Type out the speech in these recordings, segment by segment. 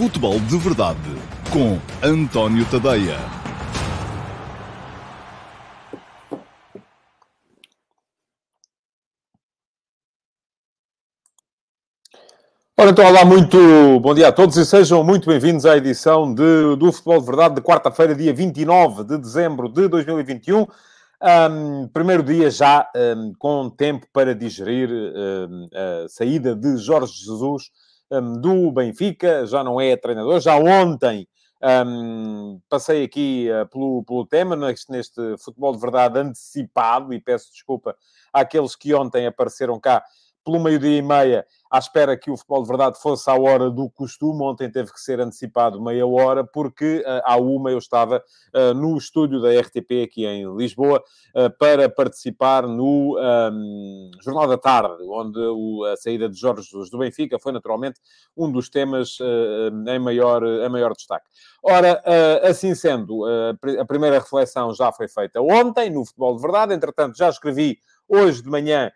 Futebol de Verdade com António Tadeia. Ora, então, olá, muito bom dia a todos e sejam muito bem-vindos à edição de, do Futebol de Verdade de quarta-feira, dia 29 de dezembro de 2021. Um, primeiro dia já um, com tempo para digerir um, a saída de Jorge Jesus do Benfica, já não é treinador, já ontem passei aqui uh, pelo, pelo tema, neste, neste futebol de verdade antecipado, e peço desculpa àqueles que ontem apareceram cá pelo meio-dia e meia à espera que o futebol de verdade fosse à hora do costume. Ontem teve que ser antecipado meia hora, porque uh, à uma eu estava uh, no estúdio da RTP aqui em Lisboa uh, para participar no um, Jornal da Tarde, onde o, a saída de Jorge Jesus do Benfica foi naturalmente um dos temas em, maior, em maior destaque. Ora, assim sendo, a primeira reflexão já foi feita ontem no futebol de verdade, entretanto já escrevi hoje de manhã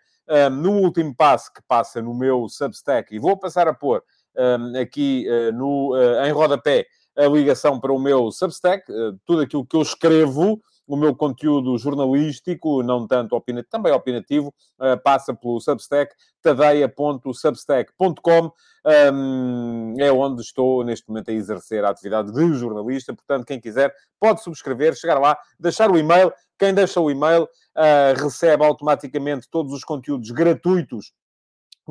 no último passo que passa no meu Substack, e vou passar a pôr um, aqui uh, no, uh, em rodapé a ligação para o meu Substack, uh, tudo aquilo que eu escrevo, o meu conteúdo jornalístico, não tanto opinativo, também opinativo, uh, passa pelo Substack, tadeia.substack.com, um, é onde estou neste momento a exercer a atividade de jornalista, portanto, quem quiser pode subscrever, chegar lá, deixar o e-mail, quem deixa o e-mail uh, recebe automaticamente todos os conteúdos gratuitos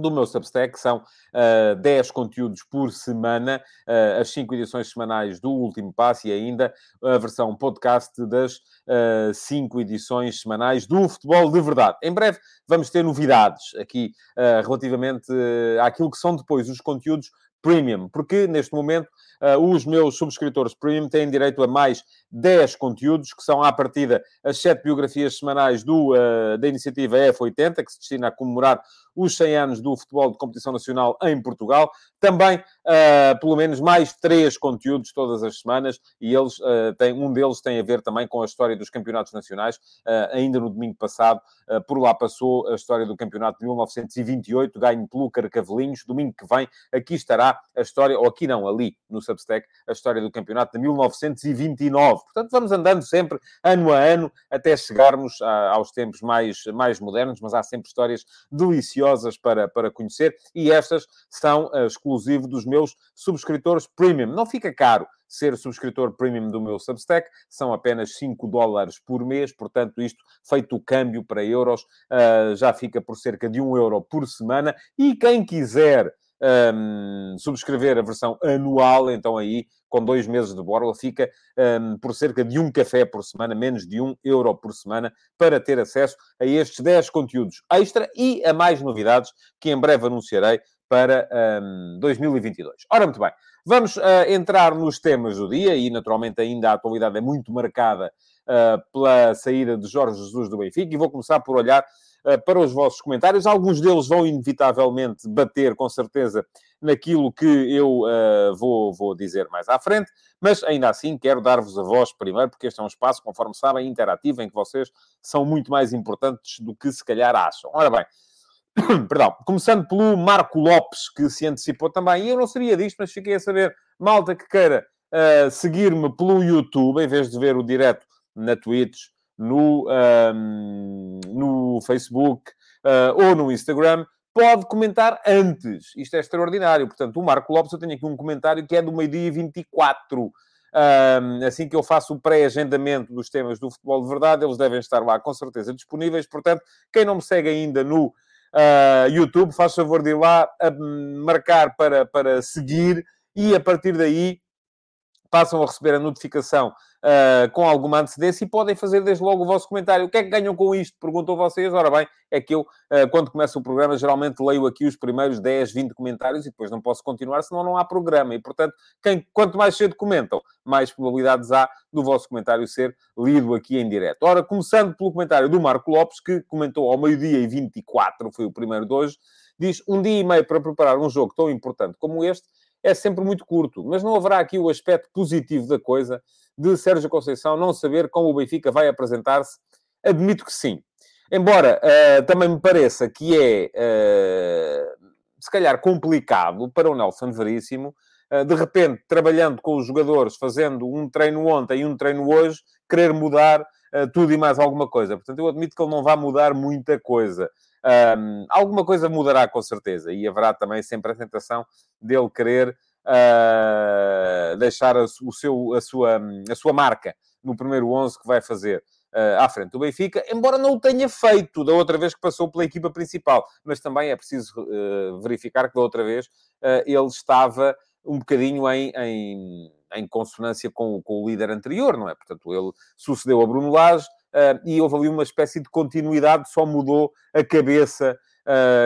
do meu Substack, são uh, 10 conteúdos por semana, uh, as 5 edições semanais do Último Passo e ainda a versão podcast das 5 uh, edições semanais do Futebol de Verdade. Em breve vamos ter novidades aqui uh, relativamente àquilo que são depois os conteúdos premium, porque neste momento uh, os meus subscritores premium têm direito a mais 10 conteúdos, que são à partida as 7 biografias semanais do, uh, da iniciativa F80, que se destina a comemorar os 100 anos do futebol de competição nacional em Portugal. Também, uh, pelo menos, mais três conteúdos todas as semanas, e eles têm, um deles tem a ver também com a história dos campeonatos nacionais. ainda no domingo passado, por lá passou a história do campeonato de 1928, ganho pelo Carcavelinhos. Domingo que vem, aqui estará a história, ou aqui não, ali no Substack, a história do campeonato de 1929. Portanto, vamos andando sempre, ano a ano, até chegarmos a, aos tempos mais, mais modernos, mas há sempre histórias deliciosas para, para conhecer e estas são uh, exclusivo dos meus subscritores premium. Não fica caro ser subscritor premium do meu Substack, são apenas 5 dólares por mês, portanto, isto feito o câmbio para euros, uh, já fica por cerca de 1 euro por semana. E quem quiser um, subscrever a versão anual, então aí, com dois meses de borla, fica um, por cerca de um café por semana, menos de um euro por semana, para ter acesso a estes 10 conteúdos extra e a mais novidades que em breve anunciarei para um, 2022. Ora, muito bem, vamos uh, entrar nos temas do dia e, naturalmente, ainda a atualidade é muito marcada uh, pela saída de Jorge Jesus do Benfica e vou começar por olhar para os vossos comentários. Alguns deles vão inevitavelmente bater, com certeza, naquilo que eu uh, vou, vou dizer mais à frente, mas ainda assim quero dar-vos a voz primeiro, porque este é um espaço, conforme sabem, interativo, em que vocês são muito mais importantes do que se calhar acham. Ora bem. Perdão, começando pelo Marco Lopes, que se antecipou também, e eu não sabia disto, mas fiquei a saber, malta que queira uh, seguir-me pelo YouTube, em vez de ver o direto na Twitch, no, um, no Facebook uh, ou no Instagram, pode comentar antes. Isto é extraordinário. Portanto, o Marco Lopes, eu tenho aqui um comentário que é do meio-dia 24. Um, assim que eu faço o pré-agendamento dos temas do futebol de verdade, eles devem estar lá com certeza disponíveis. Portanto, quem não me segue ainda no uh, YouTube, faz favor de ir lá a marcar para, para seguir e a partir daí passam a receber a notificação uh, com alguma antecedência e podem fazer desde logo o vosso comentário. O que é que ganham com isto? Perguntam vocês. Ora bem, é que eu, uh, quando começa o programa, geralmente leio aqui os primeiros 10, 20 comentários e depois não posso continuar, senão não há programa. E, portanto, quem, quanto mais cedo comentam, mais probabilidades há do vosso comentário ser lido aqui em direto. Ora, começando pelo comentário do Marco Lopes, que comentou ao meio-dia e 24, foi o primeiro de hoje, diz um dia e meio para preparar um jogo tão importante como este é sempre muito curto. Mas não haverá aqui o aspecto positivo da coisa de Sérgio Conceição não saber como o Benfica vai apresentar-se? Admito que sim. Embora uh, também me pareça que é, uh, se calhar, complicado para o Nelson Veríssimo de repente, trabalhando com os jogadores, fazendo um treino ontem e um treino hoje, querer mudar tudo e mais alguma coisa. Portanto, eu admito que ele não vai mudar muita coisa. Um, alguma coisa mudará com certeza e haverá também sempre a tentação dele querer uh, deixar a, o seu, a, sua, a sua marca no primeiro 11 que vai fazer uh, à frente do Benfica, embora não o tenha feito da outra vez que passou pela equipa principal. Mas também é preciso uh, verificar que da outra vez ele estava um bocadinho em, em, em consonância com, com, o líder anterior, não é? Portanto, ele sucedeu a Bruno Lage e houve ali uma espécie de continuidade, só mudou a cabeça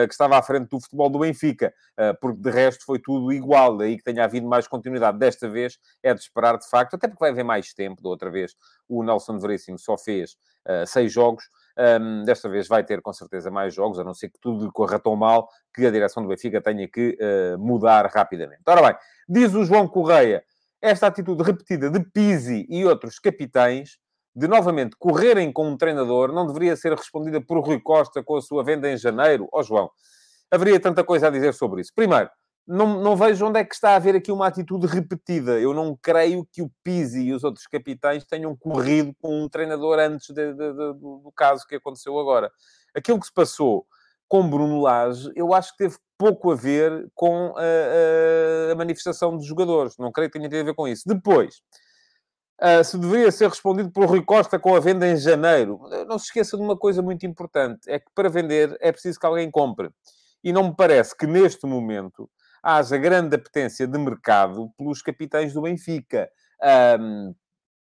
que estava à frente do futebol do Benfica, uh, porque de resto foi tudo igual, daí que tenha havido mais continuidade. Desta vez é de esperar, de facto, até porque vai haver mais tempo, da outra vez o Nelson Veríssimo só fez seis jogos, um, desta vez vai ter com certeza mais jogos, a não ser que tudo corra tão mal que a direção do Benfica tenha que uh, mudar rapidamente. Ora bem, diz o João Correia, esta atitude repetida de Pizzi e outros capitães de novamente correrem com um treinador não deveria ser respondida por Rui Costa com a sua venda em janeiro? Ó oh, João, haveria tanta coisa a dizer sobre isso. Primeiro, não, não vejo onde é que está a haver aqui uma atitude repetida. Eu não creio que o Pizzi e os outros capitães tenham corrido com um treinador antes de, de, de, do caso que aconteceu agora. Aquilo que se passou com Bruno Lage, eu acho que teve pouco a ver com a, a, a manifestação dos jogadores. Não creio que tenha a ver com isso. Depois, uh, se deveria ser respondido por Rui Costa com a venda em janeiro. Não se esqueça de uma coisa muito importante: é que para vender é preciso que alguém compre. E não me parece que neste momento haja grande apetência de mercado pelos capitães do Benfica. Um,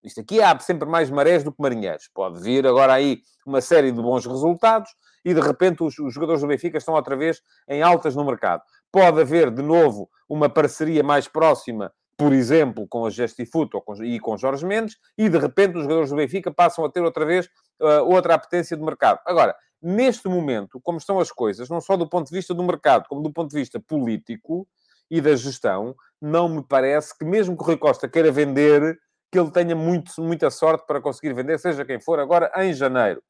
isto aqui abre sempre mais marés do que marinheiros. Pode vir agora aí uma série de bons resultados e de repente os, os, jogadores do Benfica estão outra vez em altas no mercado. Pode haver de novo uma parceria mais próxima, por exemplo, com a Gestifoot com, e com Jorge Mendes, e de repente os jogadores do Benfica passam a ter outra vez uh, outra apetência de mercado. Agora, neste momento, como estão as coisas, não só do ponto de vista do mercado, como do ponto de vista político e da gestão, não me parece que mesmo que o Rui Costa queira vender, que ele tenha muito, muita sorte para conseguir vender, seja quem for, agora em janeiro.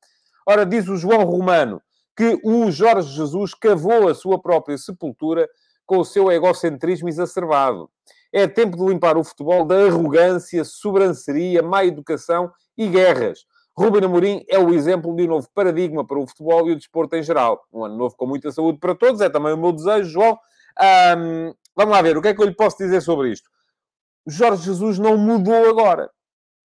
Ora, diz o João Romano que o Jorge Jesus cavou a sua própria sepultura com o seu egocentrismo exacerbado. É tempo de limpar o futebol da arrogância, sobranceria, má educação e guerras. Ruben Amorim é o exemplo de um novo paradigma para o futebol e o desporto em geral. Um ano novo com muita saúde para todos, é também o meu desejo, João. Um, vamos lá ver, o que é que eu lhe posso dizer sobre isto? Jorge Jesus não mudou agora.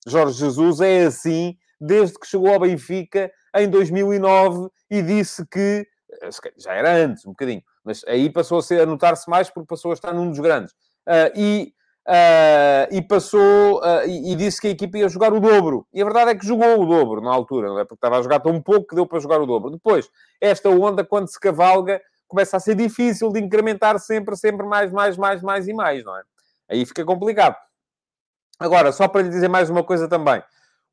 Jorge Jesus é assim desde que chegou ao Benfica em 2009 e disse que, eh, já era antes um bocadinho, mas aí passou a, ser, a notar-se mais porque passou a estar num dos grandes. Uh, e Uh, e passou uh, e, e, disse que a equipa ia jogar o dobro. E a verdade é que jogou o dobro na altura, não é? Porque estava a jogar tão pouco que deu para jogar o dobro. Depois, esta onda, quando se cavalga, começa a ser difícil de incrementar sempre, sempre mais, mais, mais, mais e mais, não é? Aí fica complicado. Agora, só para lhe dizer mais uma coisa também.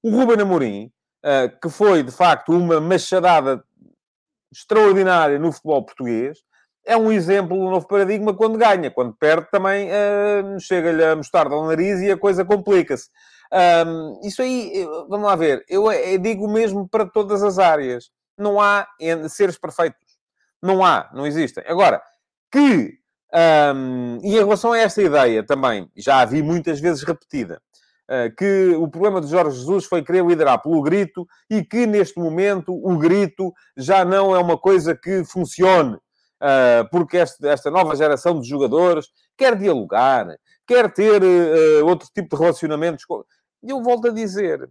O Ruben Amorim, que foi, de facto, uma machadada extraordinária no futebol português, é um exemplo do novo paradigma quando ganha. Quando perde, também uh, chega-lhe a mostarda ao nariz e a coisa complica-se. Um, isso aí, vamos lá ver, eu, eu, digo mesmo para todas as áreas. Não há seres perfeitos. Não há, não existem. Agora, que, um, e em relação a esta ideia também, já a vi muitas vezes repetida, uh, que o problema de Jorge Jesus foi querer liderar pelo grito e que neste momento o grito já não é uma coisa que funcione porque este, esta nova geração de jogadores quer dialogar, quer ter uh, outro tipo de relacionamentos. Eu volto a dizer,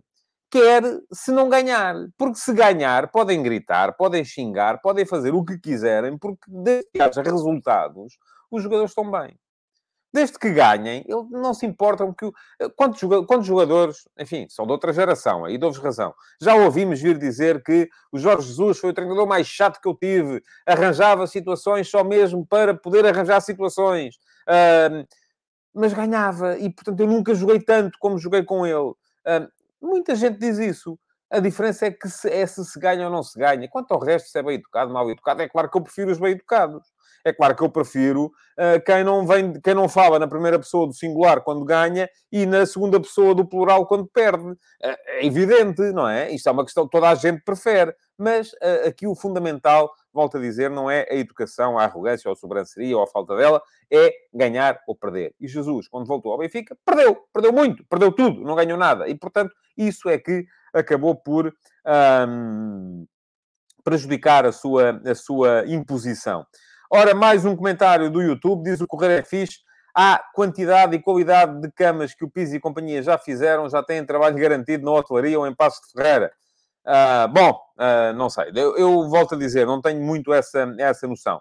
quer se não ganhar. Porque se ganhar, podem gritar, podem xingar, podem fazer o que quiserem, porque desde que haja resultados, os jogadores estão bem desde que ganhem, eles não se importam que... Eh, quantos, quantos jogadores, enfim, são de outra geração, aí dou-vos razão. Já ouvimos vir dizer que o Jorge Jesus foi o treinador mais chato que eu tive, arranjava situações só mesmo para poder arranjar situações. Uh, mas ganhava, e portanto eu nunca joguei tanto como joguei com ele. Uh, muita gente diz isso. A diferença é que se, é se se ganha ou não se ganha. Quanto ao resto, se é bem educado, mal educado, é claro que eu prefiro os bem educados. É claro que eu prefiro uh, quem, não vem, quem não fala na primeira pessoa do singular quando ganha e na segunda pessoa do plural quando perde. Uh, é evidente, não é? Isto é uma questão que toda a gente prefere. Mas uh, aqui o fundamental volto a dizer, não é a educação, a arrogância, ou a sobranceria, ou a falta dela, é ganhar ou perder. E Jesus, quando voltou ao Benfica, perdeu, perdeu muito, perdeu tudo, não ganhou nada. E, portanto, isso é que acabou por hum, prejudicar a sua, a sua imposição. Ora, mais um comentário do YouTube, diz o Correio é fixe, há quantidade e qualidade de camas que o Pizzi e companhia já fizeram, já têm trabalho garantido na hotelaria ou em Passo de Ferreira. Uh, bom, uh, não sei. Eu, eu, volto a dizer, não tenho muito essa, essa noção.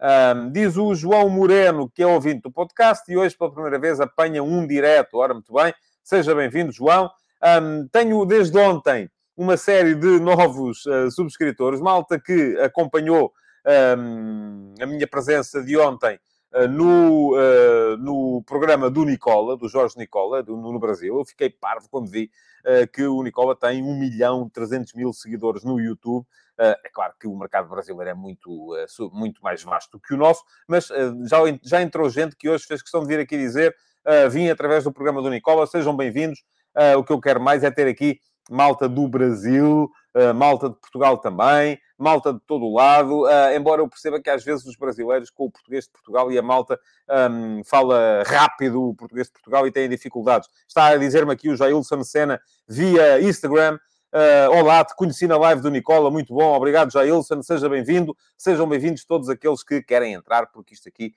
Uh, diz o João Moreno, que é ouvinte do podcast, e hoje pela primeira vez apanha um direto. Ora, muito bem. Seja bem-vindo, João. Um, tenho desde ontem uma série de novos subscritores. Malta que acompanhou um, a minha presença de ontem Uh, no, uh, no programa do Nicola, do Jorge Nicola, do, no Brasil. Eu fiquei parvo quando vi uh, que o Nicola tem 1 milhão 300 mil seguidores no YouTube. é claro que o mercado brasileiro é muito, muito mais vasto que o nosso, mas já, já entrou gente que hoje fez questão de vir aqui dizer vim através do programa do Nicola, sejam bem-vindos. o que eu quero mais é ter aqui malta do Brasil, malta de Portugal também, malta de todo o lado, uh, embora eu perceba que às vezes os brasileiros com o português de Portugal e a malta um, fala rápido o português de Portugal e têm dificuldades. Está a dizer-me aqui o Jailson Senna via Instagram. Uh, olá, te conheci na live do Nicola, muito bom, obrigado Jailson, seja bem-vindo, sejam bem-vindos todos aqueles que querem entrar, porque isto aqui,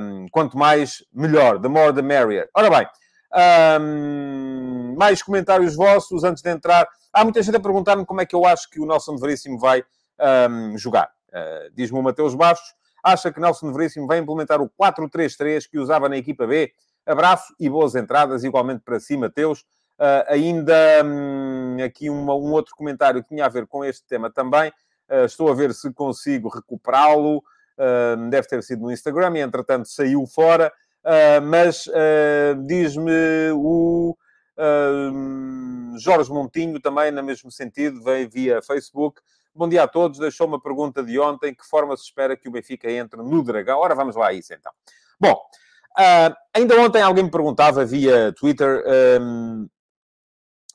um, quanto mais, melhor, the more the merrier. Ora bem, um, mais comentários vossos antes de entrar. Há muita gente a perguntar-me como é que eu acho que o Nelson Veríssimo vai um, jogar. Uh, Diz-me o Mateus Bastos, acha que Nelson Veríssimo vai implementar o 4-3-3 que usava na equipa B. Abraço e boas entradas, igualmente para si, Mateus. Uh, ainda um, aqui uma, um outro comentário que tinha a ver com este tema também. Uh, estou a ver se consigo recuperá-lo. Uh, deve ter sido no Instagram e, entretanto, saiu fora. mas diz-me o Jorge Montinho, também no mesmo sentido, veio via Facebook. Bom dia a todos. Deixou uma pergunta de ontem. Que forma se espera que o Benfica entre no Dragão? Ora, vamos lá a isso então. Bom, uh, ainda ontem alguém me perguntava via Twitter um,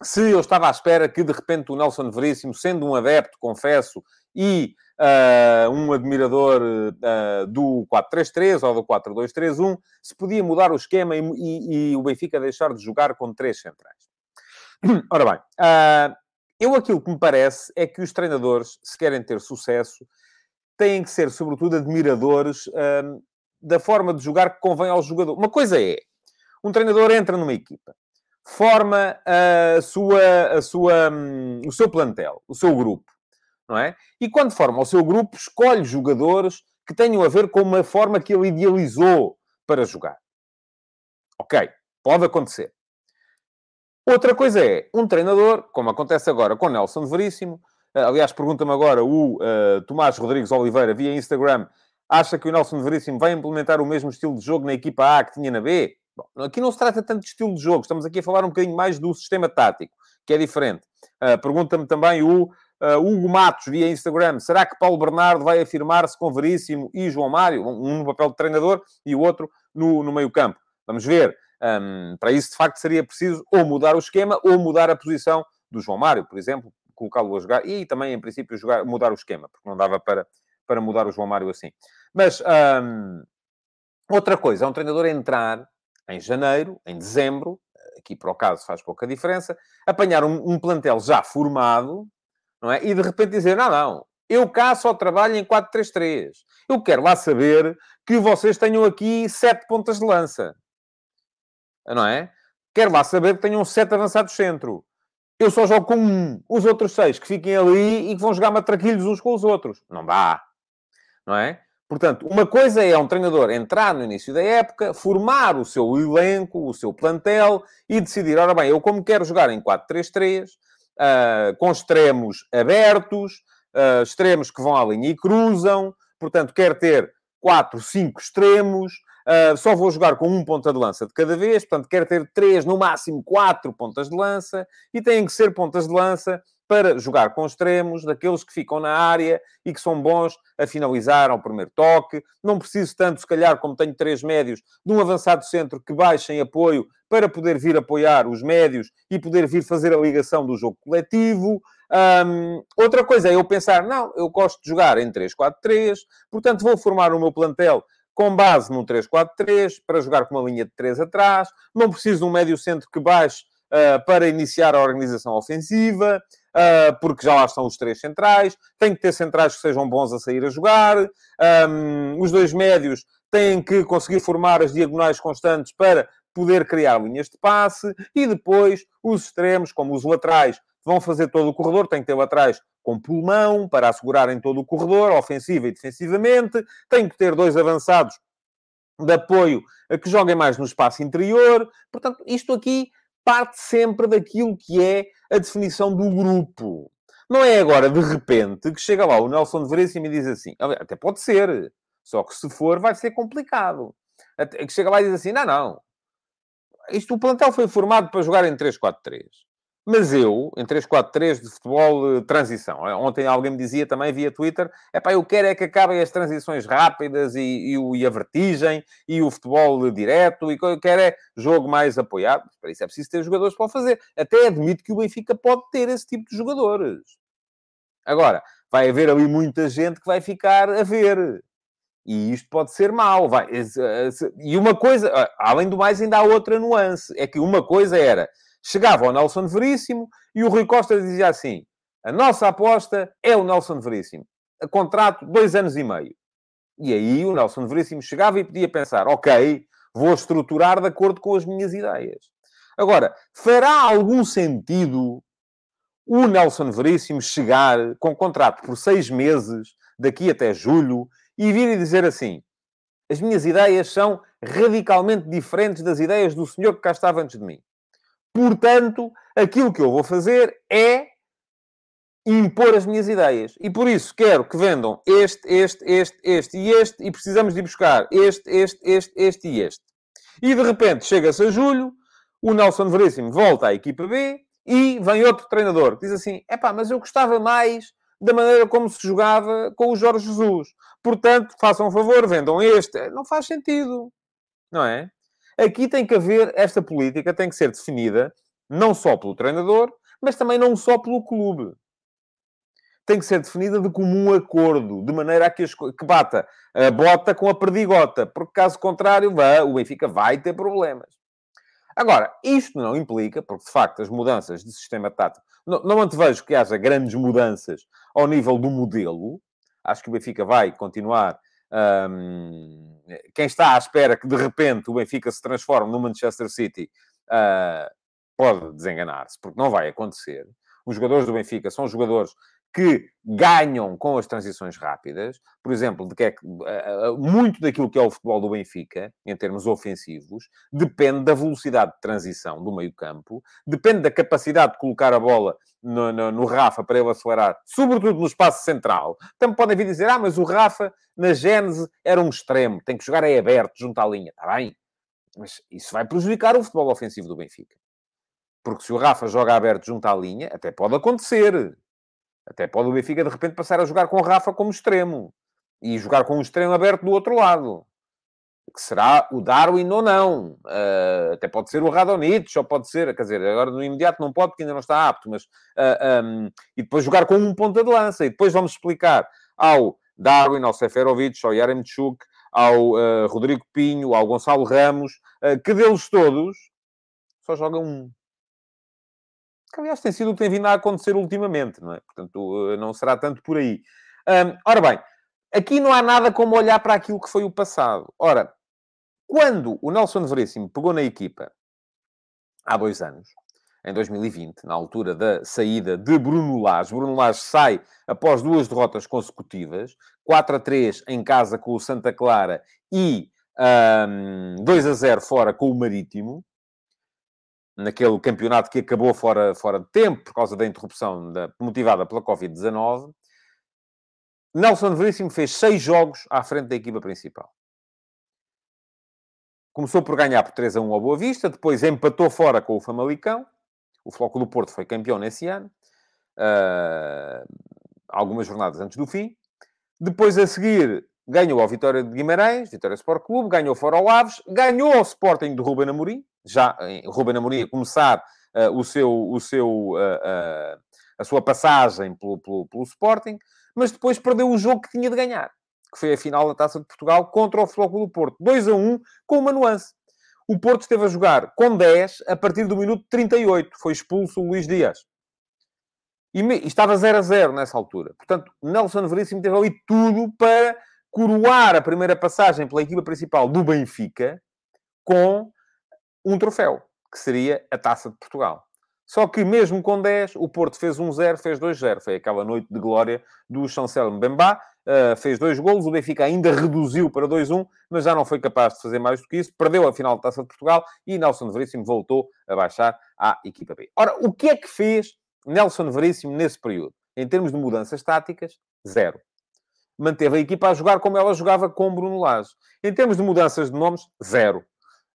se eu estava à espera que de repente o Nelson Veríssimo, sendo um adepto, confesso, e uh, um admirador uh, do 4-3-3 ou do 4-2-3-1, se podia mudar o esquema e, e, e, o Benfica deixar de jogar com três centrais. Ora bem, uh, eu aquilo que me parece é que os treinadores, se querem ter sucesso, têm que ser, sobretudo, admiradores hum, da forma de jogar que convém ao jogador. Uma coisa é, um treinador entra numa equipa, forma a sua, a sua, um, o seu plantel, o seu grupo, não é? E quando forma o seu grupo, escolhe jogadores que tenham a ver com uma forma que ele idealizou para jogar. Ok, pode acontecer. Outra coisa é, um treinador, como acontece agora com Nelson Veríssimo, eh, aliás, pergunta-me agora o uh, Tomás Rodrigues Oliveira via Instagram, acha que o Nelson Veríssimo vai implementar o mesmo estilo de jogo na equipa A que tinha na B? Bom, aqui não se trata tanto de estilo de jogo, estamos aqui a falar um bocadinho mais do sistema tático, que é diferente. Uh, pergunta-me também o uh, Hugo Matos via Instagram, será que Paulo Bernardo vai afirmar-se com Veríssimo e João Mário? Um no papel de treinador e o outro no, no meio campo. Vamos ver. Um, para isso, de facto, seria preciso ou mudar o esquema ou mudar a posição do João Mário, por exemplo, colocá-lo a jogar e também, em princípio, jogar, mudar o esquema, porque não dava para, para mudar o João Mário assim. Mas um, outra coisa, é um treinador entrar em janeiro, em dezembro, aqui para o caso faz pouca diferença, apanhar um, um plantel já formado, não é? E de repente dizer: não, não, eu cá só trabalho em 4-3-3. Eu quero lá saber que vocês tenham aqui sete pontas de lança não é? Quero lá saber que tenham sete avançados centro. Eu só jogo com um. Os outros seis que fiquem ali e que vão jogar matraquilhos uns com os outros. Não dá. Não é? Portanto, uma coisa é um treinador entrar no início da época, formar o seu elenco, o seu plantel e decidir, ora bem, eu como quero jogar em 4-3-3, uh, com extremos abertos, uh, extremos que vão à linha e cruzam, portanto, quero ter 4, 5 extremos, Uh, só vou jogar com um ponta de lança de cada vez, portanto, quero ter três, no máximo quatro pontas de lança, e têm que ser pontas de lança para jogar com extremos, daqueles que ficam na área e que são bons a finalizar ao primeiro toque. Não preciso tanto, se calhar, como tenho três médios, de um avançado centro que baixe em apoio para poder vir apoiar os médios e poder vir fazer a ligação do jogo coletivo. Um, outra coisa é eu pensar, não, eu gosto de jogar em 3-4-3, portanto vou formar o meu plantel com base num 3-4-3, para jogar com uma linha de 3 atrás, não preciso de um médio centro que baixe uh, para iniciar a organização ofensiva, uh, porque já lá estão os três centrais, tem que ter centrais que sejam bons a sair a jogar, um, os dois médios têm que conseguir formar as diagonais constantes para poder criar linhas de passe, e depois os extremos, como os laterais, vão fazer todo o corredor, tem que ter laterais com pulmão para assegurarem todo o corredor, ofensiva e defensivamente, tem que ter dois avançados de apoio que joguem mais no espaço interior. Portanto, isto aqui parte sempre daquilo que é a definição do grupo. Não é agora, de repente, que chega lá o Nelson de Veríssimo e diz assim, até pode ser, só que se for vai ser complicado. Que chega lá e diz assim, não, não, isto, o plantel foi formado para jogar em 3-4-3. Mas eu, em 3-4-3 de futebol de transição, eh, ontem alguém me dizia também via Twitter: é pá, eu quero é que acabem as transições rápidas e, e, e, a vertigem e o futebol direto, e eu quero é jogo mais apoiado. Para isso é preciso ter jogadores para o fazer. Até admito que o Benfica pode ter esse tipo de jogadores. Agora, vai haver ali muita gente que vai ficar a ver. E isto pode ser mau. Vai. E uma coisa, além do mais, ainda há outra nuance: é que uma coisa era chegava ao Nelson Veríssimo e o Rui Costa dizia assim: a nossa aposta é o Nelson Veríssimo. A contrato dois anos e meio. E aí o Nelson Veríssimo chegava e podia pensar: ok, vou estruturar de acordo com as minhas ideias. Agora, fará algum sentido o Nelson Veríssimo chegar com contrato por seis meses, daqui até julho, e vir e dizer assim: as minhas ideias são radicalmente diferentes das ideias do senhor que cá estava antes de mim. Portanto, aquilo que eu vou fazer é impor as minhas ideias. E por isso quero que vendam este, este, este, este e este, e precisamos de buscar este, este, este, este e este. E de repente chega-se a julho, o Nelson Veríssimo volta à equipa B e vem outro treinador que diz assim: é pá, mas eu gostava mais da maneira como se jogava com o Jorge Jesus. Portanto, façam um favor, vendam este. Não faz sentido, não é? Aqui tem que haver, esta política tem que ser definida não só pelo treinador, mas também não só pelo clube. Tem que ser definida de comum acordo, de maneira a que, as, que bata a bota com a perdigota, porque caso contrário, o Benfica vai ter problemas. Agora, isto não implica, porque de facto as mudanças de sistema tático, não, não antevejo que haja grandes mudanças ao nível do modelo. Acho que o Benfica vai continuar um, quem está à espera que de repente o Benfica se transforme no Manchester City uh, pode desenganar-se, porque não vai acontecer. Os jogadores do Benfica são jogadores que ganham com as transições rápidas. Por exemplo, de que é que, uh, muito daquilo que é o futebol do Benfica, em termos ofensivos, depende da velocidade de transição do meio-campo, depende da capacidade de colocar a bola no, no, no, Rafa para ele acelerar, sobretudo no espaço central. Também podem vir dizer, ah, mas o Rafa, na Gênese, era um extremo, tem que jogar aí aberto, junto à linha. Está bem, mas isso vai prejudicar o futebol ofensivo do Benfica. Porque se o Rafa joga aberto junto à linha, até pode acontecer. Até pode o Benfica, de repente, passar a jogar com o Rafa como extremo. E jogar com um extremo aberto do outro lado. Que será o Darwin ou não. Uh, até pode ser o Radonich, ou pode ser... Quer dizer, agora no imediato não pode, porque ainda não está apto. Mas, uh, ah, um, e depois jogar com um ponta de lança. E depois vamos explicar ao Darwin, ao Seferovic, ao Yaremchuk, ao uh, Rodrigo Pinho, ao Gonçalo Ramos, que deles todos só joga um que aliás tem sido o que tem vindo a acontecer ultimamente, não é? Portanto, eh, não será tanto por aí. Ora bem, aqui não há nada como olhar para aquilo que foi o passado. Ora, quando o Nelson Veríssimo pegou na equipa há dois anos, em 2020, na altura da saída de Bruno Lage. Bruno Lage sai após duas derrotas consecutivas, 4 a 3 em casa com o Santa Clara e um, 2 a 0 fora com o Marítimo naquele campeonato que acabou fora, fora de tempo por causa da interrupção da, motivada pela Covid-19, Nelson Veríssimo fez seis jogos à frente da equipa principal. Começou por ganhar por 3 a 1 ao Boa Vista, depois empatou fora com o Famalicão. O Floco do Porto foi campeão nesse ano, uh, algumas jornadas antes do fim. Depois, a seguir, ganhou ao Vitória de Guimarães, Vitória Sport Clube, ganhou fora ao Aves, ganhou ao Sporting do Ruben Amorim, já em Ruben Amorim a começar uh, o seu, o seu uh, a sua passagem pelo, pelo, pelo Sporting, mas depois perdeu o jogo que tinha de ganhar, que foi a final da Taça de Portugal contra o Futebol do Porto. 2 a 1, com uma nuance. O Porto esteve a jogar com 10 a partir do minuto 38. Foi expulso o Luís Dias. E, me, e estava 0 a 0 nessa altura. Portanto, Nelson Veríssimo teve ali tudo para coroar a primeira passagem pela equipa principal do Benfica com um troféu, que seria a Taça de Portugal. Só que mesmo com 10, o Porto fez 1-0, fez 2-0. Foi aquela noite de glória do Chancel Mbemba. Uh, fez dois golos, o Benfica ainda reduziu para 2-1, mas já não foi capaz de fazer mais do que isso. Perdeu a final da Taça de Portugal e Nelson Veríssimo voltou a baixar à equipa B. Ora, o que é que fez Nelson Veríssimo nesse período? Em termos de mudanças táticas, zero. Manteve a equipa a jogar como ela jogava com Bruno Lage. Em termos de mudanças de nomes, zero.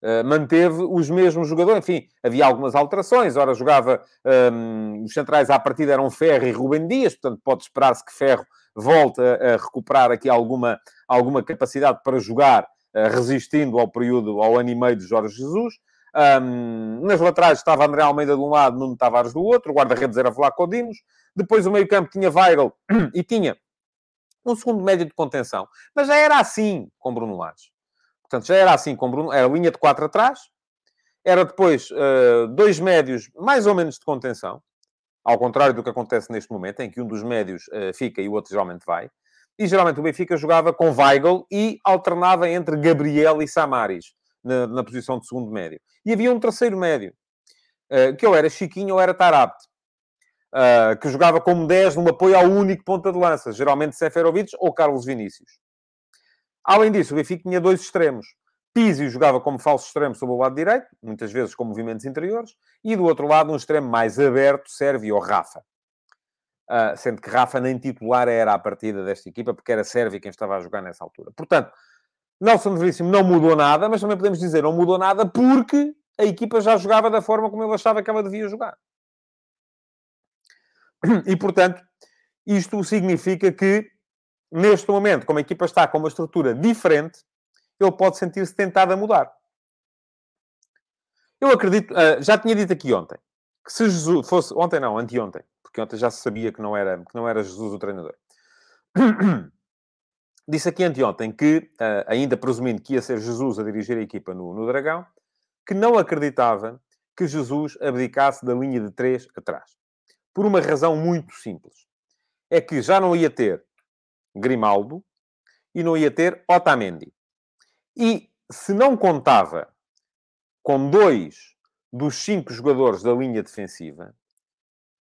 Uh, manteve os mesmos jogadores, enfim, havia algumas alterações. Ora, jogava um, os centrais à partida eram Ferro e Rubem Dias, portanto, pode esperar-se que Ferro volte a, a, recuperar aqui alguma, alguma capacidade para jogar, uh, resistindo ao período, ao ano e meio de Jorge Jesus. Um, nas laterais estava André Almeida de um lado, Nuno Tavares do outro, o guarda-redes era Vlaco Dimos. Depois o meio-campo tinha Weigl e tinha um segundo médio de contenção. Mas já era assim com Bruno Lage. Portanto, já era assim com Bruno. Era linha de quatro atrás. Era depois uh, dois médios mais ou menos de contenção. Ao contrário do que acontece neste momento, em que um dos médios uh, fica e o outro geralmente vai. E geralmente o Benfica jogava com Weigl e alternava entre Gabriel e Samaris na, na posição de segundo médio. E havia um terceiro médio, uh, que ou era Chiquinho ou era Tarabt. Uh, que jogava como 10 num apoio ao único ponta de lança, geralmente Seferovic ou Carlos Vinícius. Além disso, o Benfica tinha dois extremos. Pizzi jogava como falso extremo sobre o lado direito, muitas vezes com movimentos interiores, e do outro lado um extremo mais aberto, Sérvio ou Rafa. Uh, sendo que Rafa nem titular era a partida desta equipa, porque era Sérvio quem estava a jogar nessa altura. Portanto, Nelson Veríssimo não mudou nada, mas também podemos dizer não mudou nada porque a equipa já jogava da forma como ele achava que ela devia jogar. E, portanto, isto significa que, neste momento, como a equipa está com uma estrutura diferente, ele pode sentir-se tentado a mudar. Eu acredito, ah, já tinha dito aqui ontem, que se Jesus fosse, ontem não, anteontem, porque ontem já se sabia que não era, que não era Jesus o treinador. Disse aqui anteontem que, ah, ainda presumindo que ia ser Jesus a dirigir a equipa no, no Dragão, que não acreditava que Jesus abdicasse da linha de três atrás. Por uma razão muito simples. É que já não ia ter Grimaldo e não ia ter Otamendi. E se não contava com dois dos cinco jogadores da linha defensiva,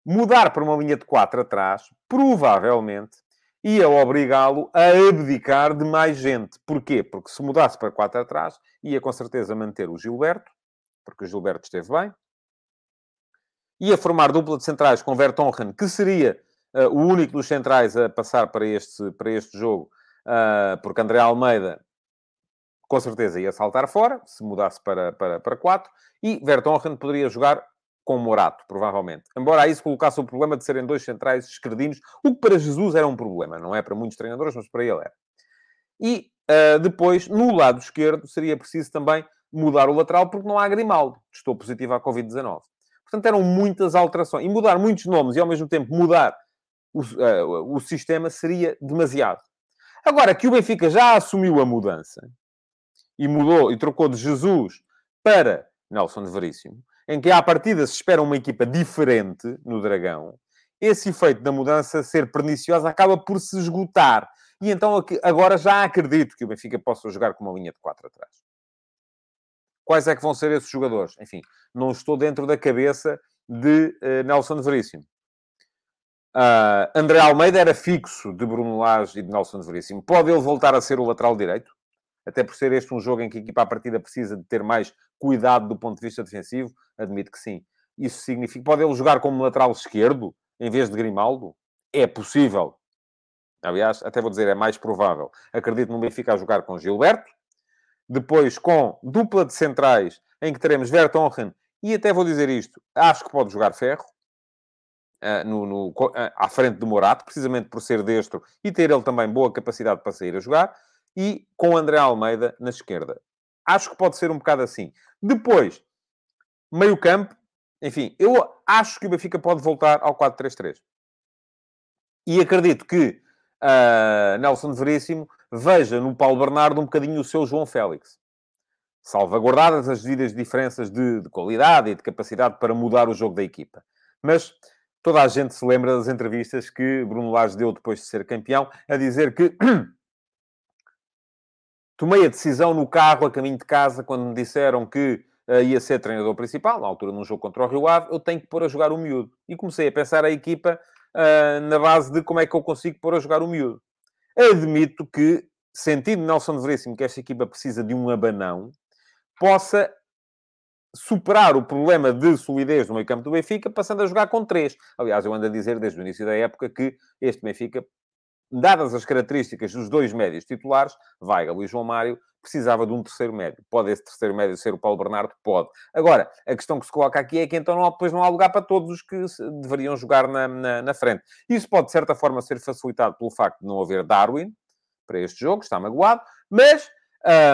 mudar para uma linha de quatro atrás, provavelmente ia obrigá-lo a abdicar de mais gente. Porquê? Porque se mudasse para quatro atrás, ia com certeza manter o Gilberto, porque o Gilberto esteve bem, ia formar dupla de centrais com Vertonghen, que seria uh, o único dos centrais a passar para este, para este jogo, uh, porque André Almeida com certeza ia saltar fora, se mudasse para, para, para 4, e Vertonghen poderia jogar com Morato, provavelmente. Embora se colocasse o problema de serem dois centrais esquerdinos, o que para Jesus era um problema, não é para muitos treinadores, mas para ele era. E uh, depois, no lado esquerdo, seria preciso também mudar o lateral, porque não há Grimaldo, estou positivo à Covid-19. Portanto, eram muitas alterações. E mudar muitos nomes e, ao mesmo tempo, mudar o, uh, o sistema seria demasiado. Agora, que o Benfica já assumiu a mudança e mudou e trocou de Jesus para Nelson Veríssimo, em que à partida se espera uma equipa diferente no Dragão, esse efeito da mudança ser perniciosa acaba por se esgotar. E então agora já acredito que o Benfica possa jogar com uma linha de 4 atrás. Quais é que vão ser esses jogadores? Enfim, não estou dentro da cabeça de uh, Nelson Veríssimo. Uh, André Almeida era fixo de Bruno Lage e de Nelson Veríssimo. Pode ele voltar a ser o lateral direito? Até por ser este um jogo em que a equipa à partida precisa de ter mais cuidado do ponto de vista defensivo? Admito que sim. Isso significa... Pode ele jogar como lateral esquerdo, em vez de Grimaldo? É possível. Aliás, até vou dizer, é mais provável. Acredito no Benfica a jogar com Gilberto, depois com dupla de centrais, em que teremos Vertonghen, e até vou dizer isto, acho que pode jogar Ferro, uh, no, no, uh, à frente de Morato, precisamente por ser destro e ter ele também boa capacidade para sair a jogar, e com André Almeida na esquerda. Acho que pode ser um bocado assim. Depois, meio campo, enfim, eu acho que o Benfica pode voltar ao 4-3-3. E acredito que uh, Nelson Veríssimo veja no Paulo Bernardo um bocadinho o seu João Félix. Salvaguardadas as devidas diferenças de, de qualidade e de capacidade para mudar o jogo da equipa. Mas toda a gente se lembra das entrevistas que Bruno Lage deu depois de ser campeão, a dizer que tomei a decisão no carro a caminho de casa quando me disseram que uh, ia ser treinador principal, na altura num jogo contra o Rio Ave, eu tenho que pôr a jogar o miúdo. E comecei a pensar a equipa uh, na base de como é que eu consigo pôr a jogar o miúdo. Admito que, sentindo Nelson Veríssimo que esta equipa precisa de um abanão, possa superar o problema de solidez no meio campo do Benfica, passando a jogar com três. Aliás, eu ando a dizer desde o início da época que este Benfica, dadas as características dos dois médios titulares, Weigl e João Mário, precisava de um terceiro médio. Pode esse terceiro médio ser o Paulo Bernardo? Pode. Agora, a questão que se coloca aqui é que então não, depois não há lugar para todos os que deveriam jogar na, na, na frente. Isso pode, de certa forma, ser facilitado pelo facto de não haver Darwin para este jogo, está magoado, mas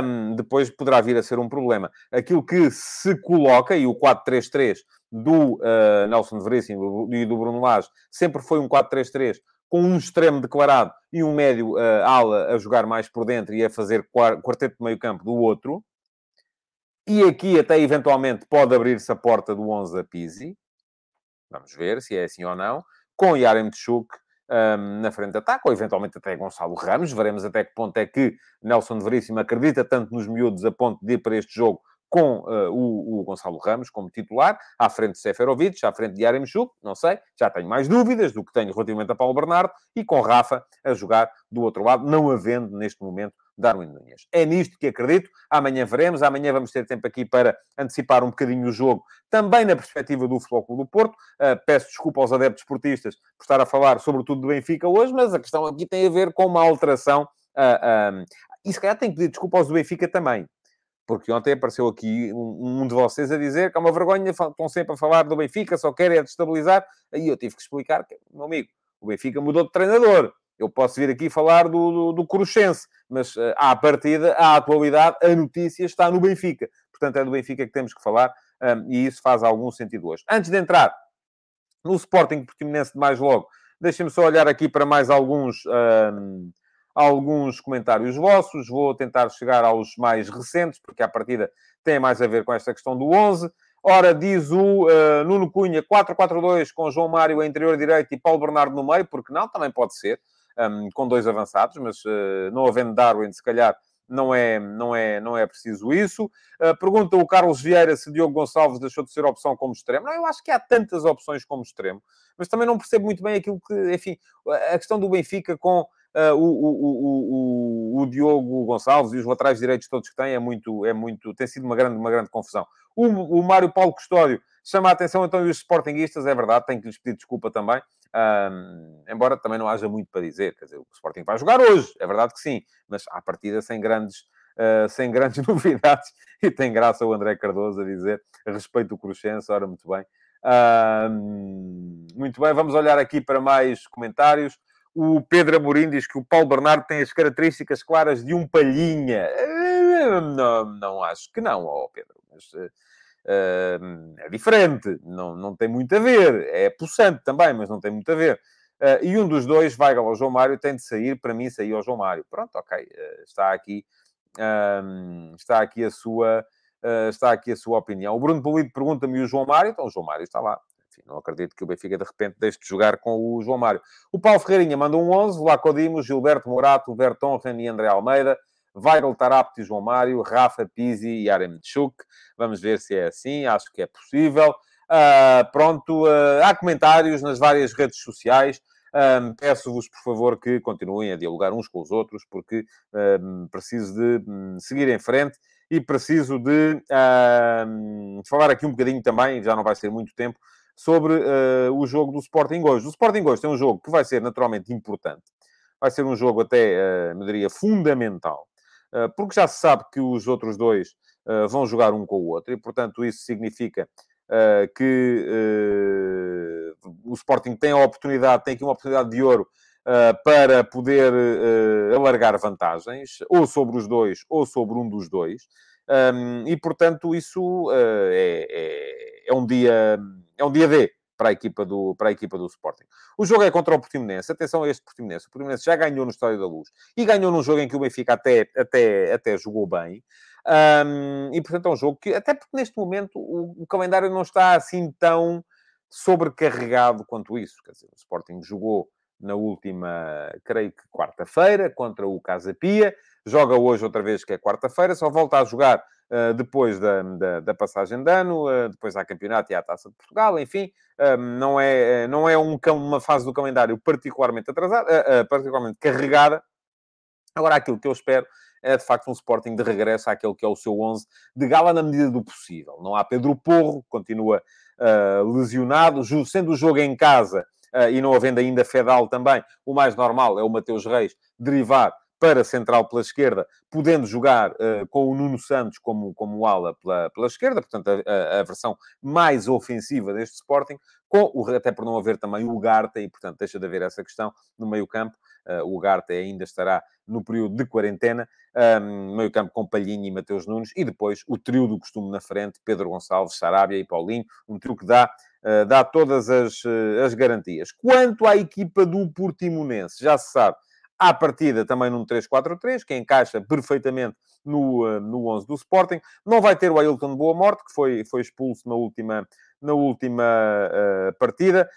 um, depois poderá vir a ser um problema. Aquilo que se coloca, e o 4-3-3 do uh, Nelson Veríssimo e do Bruno Lage, sempre foi um 4-3-3 com um extremo declarado e um médio uh, ala a jogar mais por dentro e a fazer quarteto de meio campo do outro. E aqui até eventualmente pode abrir-se a porta do 11 a Pizzi. Vamos ver se é assim ou não. Com Yarem Tchuk um, na frente de ataque, ou eventualmente até Gonçalo Ramos. Veremos até que ponto é que Nelson Veríssimo acredita tanto nos miúdos a ponto de ir para este jogo com uh, o, o, Gonçalo Ramos como titular, à frente de Seferovic, à frente de Yaremchuk, não sei, já tenho mais dúvidas do que tenho relativamente a Paulo Bernardo, e com Rafa a jogar do outro lado, não havendo neste momento Darwin Nunes. É nisto que acredito. Amanhã veremos. Amanhã vamos ter tempo aqui para antecipar um bocadinho o jogo, também na perspectiva do Futebol Clube do Porto. Uh, peço desculpa aos adeptos esportistas por estar a falar sobretudo do Benfica hoje, mas a questão aqui tem a ver com uma alteração. Uh, uh, e se calhar tenho que pedir desculpa aos do Benfica também. Porque ontem apareceu aqui um, um, de vocês a dizer que é uma vergonha, estão sempre a falar do Benfica, só querem é destabilizar. Aí eu tive que explicar que, meu amigo, o Benfica mudou de treinador. Eu posso vir aqui falar do, do, do Cruxense, mas uh, à partida, à atualidade, a notícia está no Benfica. Portanto, é do Benfica que temos que falar um, e isso faz algum sentido hoje. Antes de entrar no Sporting Portimonense de mais logo, deixem-me só olhar aqui para mais alguns... Um, alguns comentários vossos. Vou tentar chegar aos mais recentes, porque à partida tem mais a ver com esta questão do 11. Ora, diz o uh, Nuno Cunha, 4-4-2 com João Mário a interior direito e Paulo Bernardo no meio, porque não? Também pode ser, um, com dois avançados, mas uh, não havendo Darwin, se calhar não é, não é, não é preciso isso. Uh, pergunta o Carlos Vieira se Diogo Gonçalves deixou de ser opção como extremo. Não, eu acho que há tantas opções como extremo, mas também não percebo muito bem aquilo que, enfim, a questão do Benfica com uh, o, o, o, o, Diogo Gonçalves e os laterais direitos todos que têm é muito, é muito, tem sido uma grande, uma grande confusão. O, o Mário Paulo Custódio chama a atenção então e os sportinguistas, é verdade, tenho que lhes pedir desculpa também, embora também não haja muito para dizer, quer dizer, o Sporting vai jogar hoje, é verdade que sim, mas à partida sem grandes, uh, sem grandes novidades, e tem graça o André Cardoso a dizer, a respeito do Cruxense, ora, muito bem. muito bem, vamos olhar aqui para mais comentários. O Pedro Amorim diz que o Paulo Bernardo tem as características claras de um palhinha. Eh, não, não acho que não, oh Pedro. Mas, uh, é diferente. Não, não tem muito a ver. É possante também, mas não tem muito a ver. Uh, e um dos dois, vai ao João Mário, tem de sair. Para mim, sair ao João Mário. Pronto, ok. Uh, está aqui... está aqui a sua... está aqui a sua opinião. O Bruno Polido pergunta-me o João Mário. Então, o João Mário está lá. Enfim, não acredito que o Benfica de repente deixe de jogar com o João Mário. O Paulo Ferreirinha mandou um 11, Vlaco Dimos, Gilberto Morato, Vertonghen e André Almeida, Weigl Tarapti e João Mário, Rafa Pizzi e Arem Tchuk. Vamos ver se é assim, acho que é possível. Uh, pronto, uh, há comentários nas várias redes sociais. Um, Peço-vos, por favor, que continuem a dialogar uns com os outros, porque um, preciso de um, seguir em frente e preciso de falar aqui um bocadinho também, já não vai ser muito tempo, sobre uh, o jogo do Sporting hoje. O Sporting hoje tem um jogo que vai ser naturalmente importante. Vai ser um jogo até, uh, me diria, fundamental. Uh, porque já se sabe que os outros dois uh, vão jogar um com o outro. E, portanto, isso significa que o Sporting tem a oportunidade, tem aqui uma oportunidade de ouro para poder alargar vantagens, ou sobre os dois, ou sobre um dos dois. Um, e, portanto, isso é, é, é, um dia, é um dia D para a, equipa do, para a equipa do Sporting. O jogo é contra o Portimonense. Atenção a este Portimonense. O Portimonense já ganhou no Estádio da Luz. E ganhou num jogo em que o Benfica até, até, até jogou bem. Um, e, portanto, é um jogo que, até porque neste momento o, o, calendário não está assim tão sobrecarregado quanto isso. Quer dizer, o Sporting jogou na última, creio que quarta-feira, contra o Casa Pia. Joga hoje outra vez, que é quarta-feira. Só volta a jogar depois da, da, da, passagem de ano, uh, depois há campeonato e há Taça de Portugal. Enfim, uh, não é, não é um, uma fase do calendário particularmente atrasada, particularmente carregada. Agora, aquilo que eu espero é de facto um Sporting de regresso àquele que é o seu 11 de gala na medida do possível. Não há Pedro Porro, continua uh, lesionado, sendo o jogo em casa uh, e não havendo ainda Fedal também, o mais normal é o Mateus Reis derivar para central pela esquerda, podendo jogar uh, com o Nuno Santos como, como ala pela, pela esquerda, portanto, a, a, versão mais ofensiva deste Sporting, com o, até por não haver também o Garta, e portanto deixa de haver essa questão no meio-campo. Uh, o Garta ainda estará no período de quarentena, um, meio-campo com Palhinha e Mateus Nunes, e depois o trio do costume na frente, Pedro Gonçalves, Sarabia e Paulinho, um trio que dá eh, dá todas as, eh, as garantias. Quanto à equipa do Portimonense, já se sabe, à partida também num 3-4-3, que encaixa perfeitamente no, eh, no 11 do Sporting. Não vai ter o Ailton Boa Morte, que foi, foi expulso na última, na última uh, partida.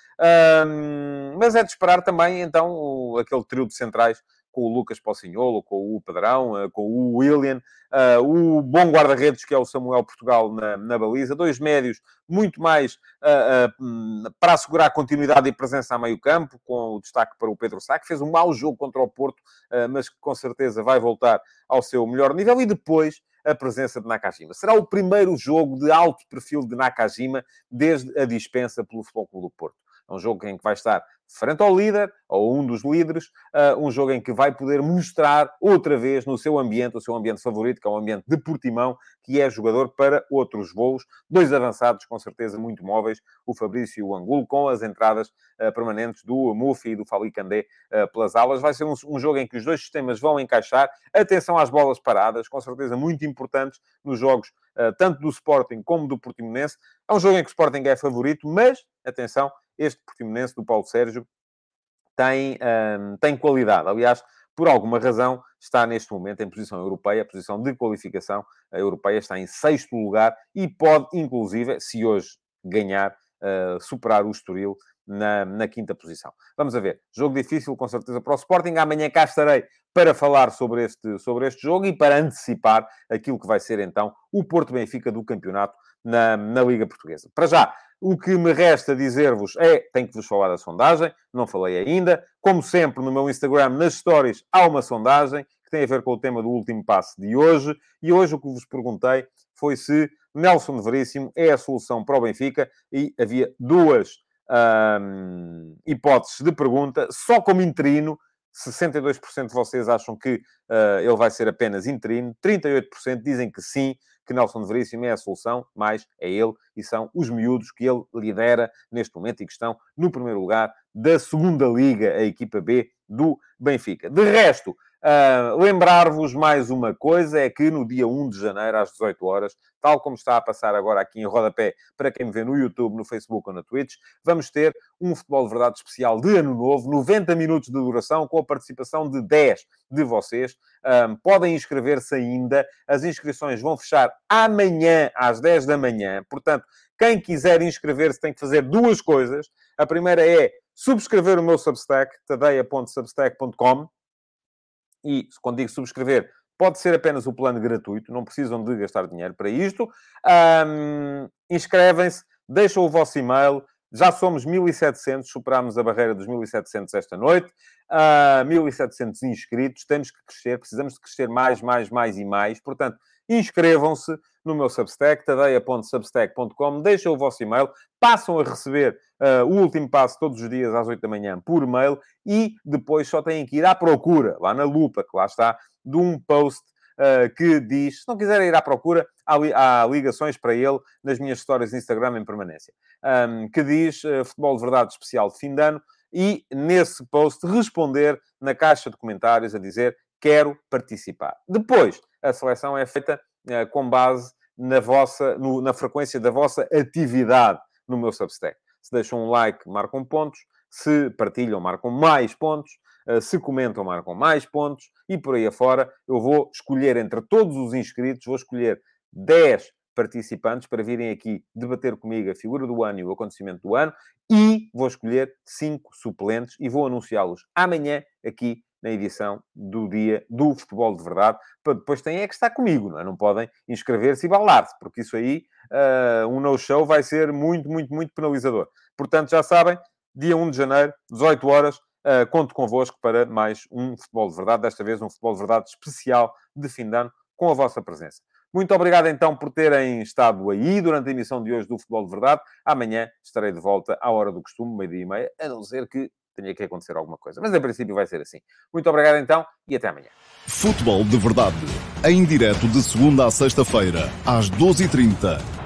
Um, mas é de esperar também, então, o, aquele trio de centrais com o Lucas Pocinholo, com o Pedrão, eh, com o William, uh, o bom guarda-redes que é o Samuel Portugal na, na baliza, dois médios muito mais uh, uh, para assegurar continuidade e presença a meio campo, com o destaque para o Pedro Sá, que fez um mau jogo contra o Porto, mas que com certeza vai voltar ao seu melhor nível, e depois a presença de Nakajima. Será o primeiro jogo de alto perfil de Nakajima desde a dispensa pelo Futebol Clube do Porto. É um jogo em que vai estar frente ao líder, ou um dos líderes, uh, um jogo em que vai poder mostrar outra vez no seu ambiente, o seu ambiente favorito, que é o ambiente de Portimão, que é jogador para outros voos. Dois avançados, com certeza, muito móveis, o Fabrício e o Angulo, com as entradas uh, permanentes do Mufi e do Fali Candé uh, pelas alas. Vai ser um, um, jogo em que os dois sistemas vão encaixar. Atenção às bolas paradas, com certeza muito importantes nos jogos tanto do Sporting como do Portimonense. É um jogo em que o Sporting é favorito, mas, atenção, este Portimonense do Paulo Sérgio tem, um, tem qualidade. Aliás, por alguma razão, está neste momento em posição europeia, posição de qualificação a europeia, está em sexto lugar e pode, inclusive, se hoje ganhar, uh, superar o Estoril na, na, quinta posição. Vamos a ver. Jogo difícil, com certeza, para o Sporting. Amanhã cá estarei para falar sobre este, sobre este jogo e para antecipar aquilo que vai ser, então, o Porto Benfica do campeonato na, na Liga Portuguesa. Para já, o que me resta dizer-vos é, tenho que vos falar da sondagem, não falei ainda. Como sempre, no meu Instagram, nas stories, há uma sondagem que tem a ver com o tema do último passo de hoje. E hoje o que vos perguntei foi se Nelson Veríssimo é a solução para o Benfica e havia duas hum, hipóteses de pergunta, só como interino. 62% de vocês acham que uh, ele vai ser apenas interino, 38% dizem que sim, que Nelson Veríssimo é a solução, mas é ele e são os miúdos que ele lidera neste momento e que estão no primeiro lugar da segunda liga, a equipa B do Benfica. De resto, Uh, Lembrar-vos mais uma coisa: é que no dia 1 de janeiro, às 18 horas, tal como está a passar agora aqui em rodapé, para quem me vê no YouTube, no Facebook ou na Twitch, vamos ter um Futebol de Verdade especial de Ano Novo, 90 minutos de duração, com a participação de 10 de vocês. Um, podem inscrever-se ainda, as inscrições vão fechar amanhã às 10 da manhã, portanto, quem quiser inscrever-se tem que fazer duas coisas. A primeira é subscrever o meu Substack, tadeia.substack.com e, quando digo subscrever, pode ser apenas o plano gratuito, não precisam de gastar dinheiro para isto. Um, Inscrevem-se, deixam o vosso e-mail. Já somos 1.700, superámos a barreira dos 1.700 esta noite. Uh, 1.700 inscritos, temos que crescer, precisamos de crescer mais, mais, mais e mais. Portanto, inscrevam-se no meu Substack, tadeia.substack.com, deixem o vosso e-mail, passam a receber uh, o último passo todos os dias às 8 da manhã por e-mail e depois só têm que ir à procura, lá na lupa, que lá está, de um post uh, que diz, se não quiserem ir à procura, há, li há, ligações para ele nas minhas histórias de Instagram em permanência, um, que diz uh, Futebol de Verdade Especial de Fim de Ano e nesse post responder na caixa de comentários a dizer quero participar. Depois, a seleção é feita uh, com base na vossa, no, na frequência da vossa atividade no meu Substack. Se deixam um like, marcam pontos. Se partilham, marcam mais pontos. Uh, se comentam, marcam mais pontos. E por aí afora, eu vou escolher entre todos os inscritos, vou escolher 10 participantes para virem aqui debater comigo a figura do ano e o acontecimento do ano e vou escolher cinco suplentes e vou anunciá-los amanhã aqui na edição do dia do Futebol de Verdade, para depois têm é que estar comigo, não é? Não podem inscrever-se e balar-se, porque isso aí, uh, um no-show vai ser muito, muito, muito penalizador. Portanto, já sabem, dia 1 de janeiro, 18 horas, uh, conto convosco para mais um Futebol de Verdade, desta vez um Futebol de Verdade especial de fim de ano, com a vossa presença. Muito obrigado então por terem estado aí durante a emissão de hoje do Futebol de Verdade. Amanhã estarei de volta à hora do costume, meio-dia e meia, a não ser que tenha que acontecer alguma coisa. Mas em princípio vai ser assim. Muito obrigado então e até amanhã. Futebol de Verdade, em direto de segunda a sexta-feira, às 12h30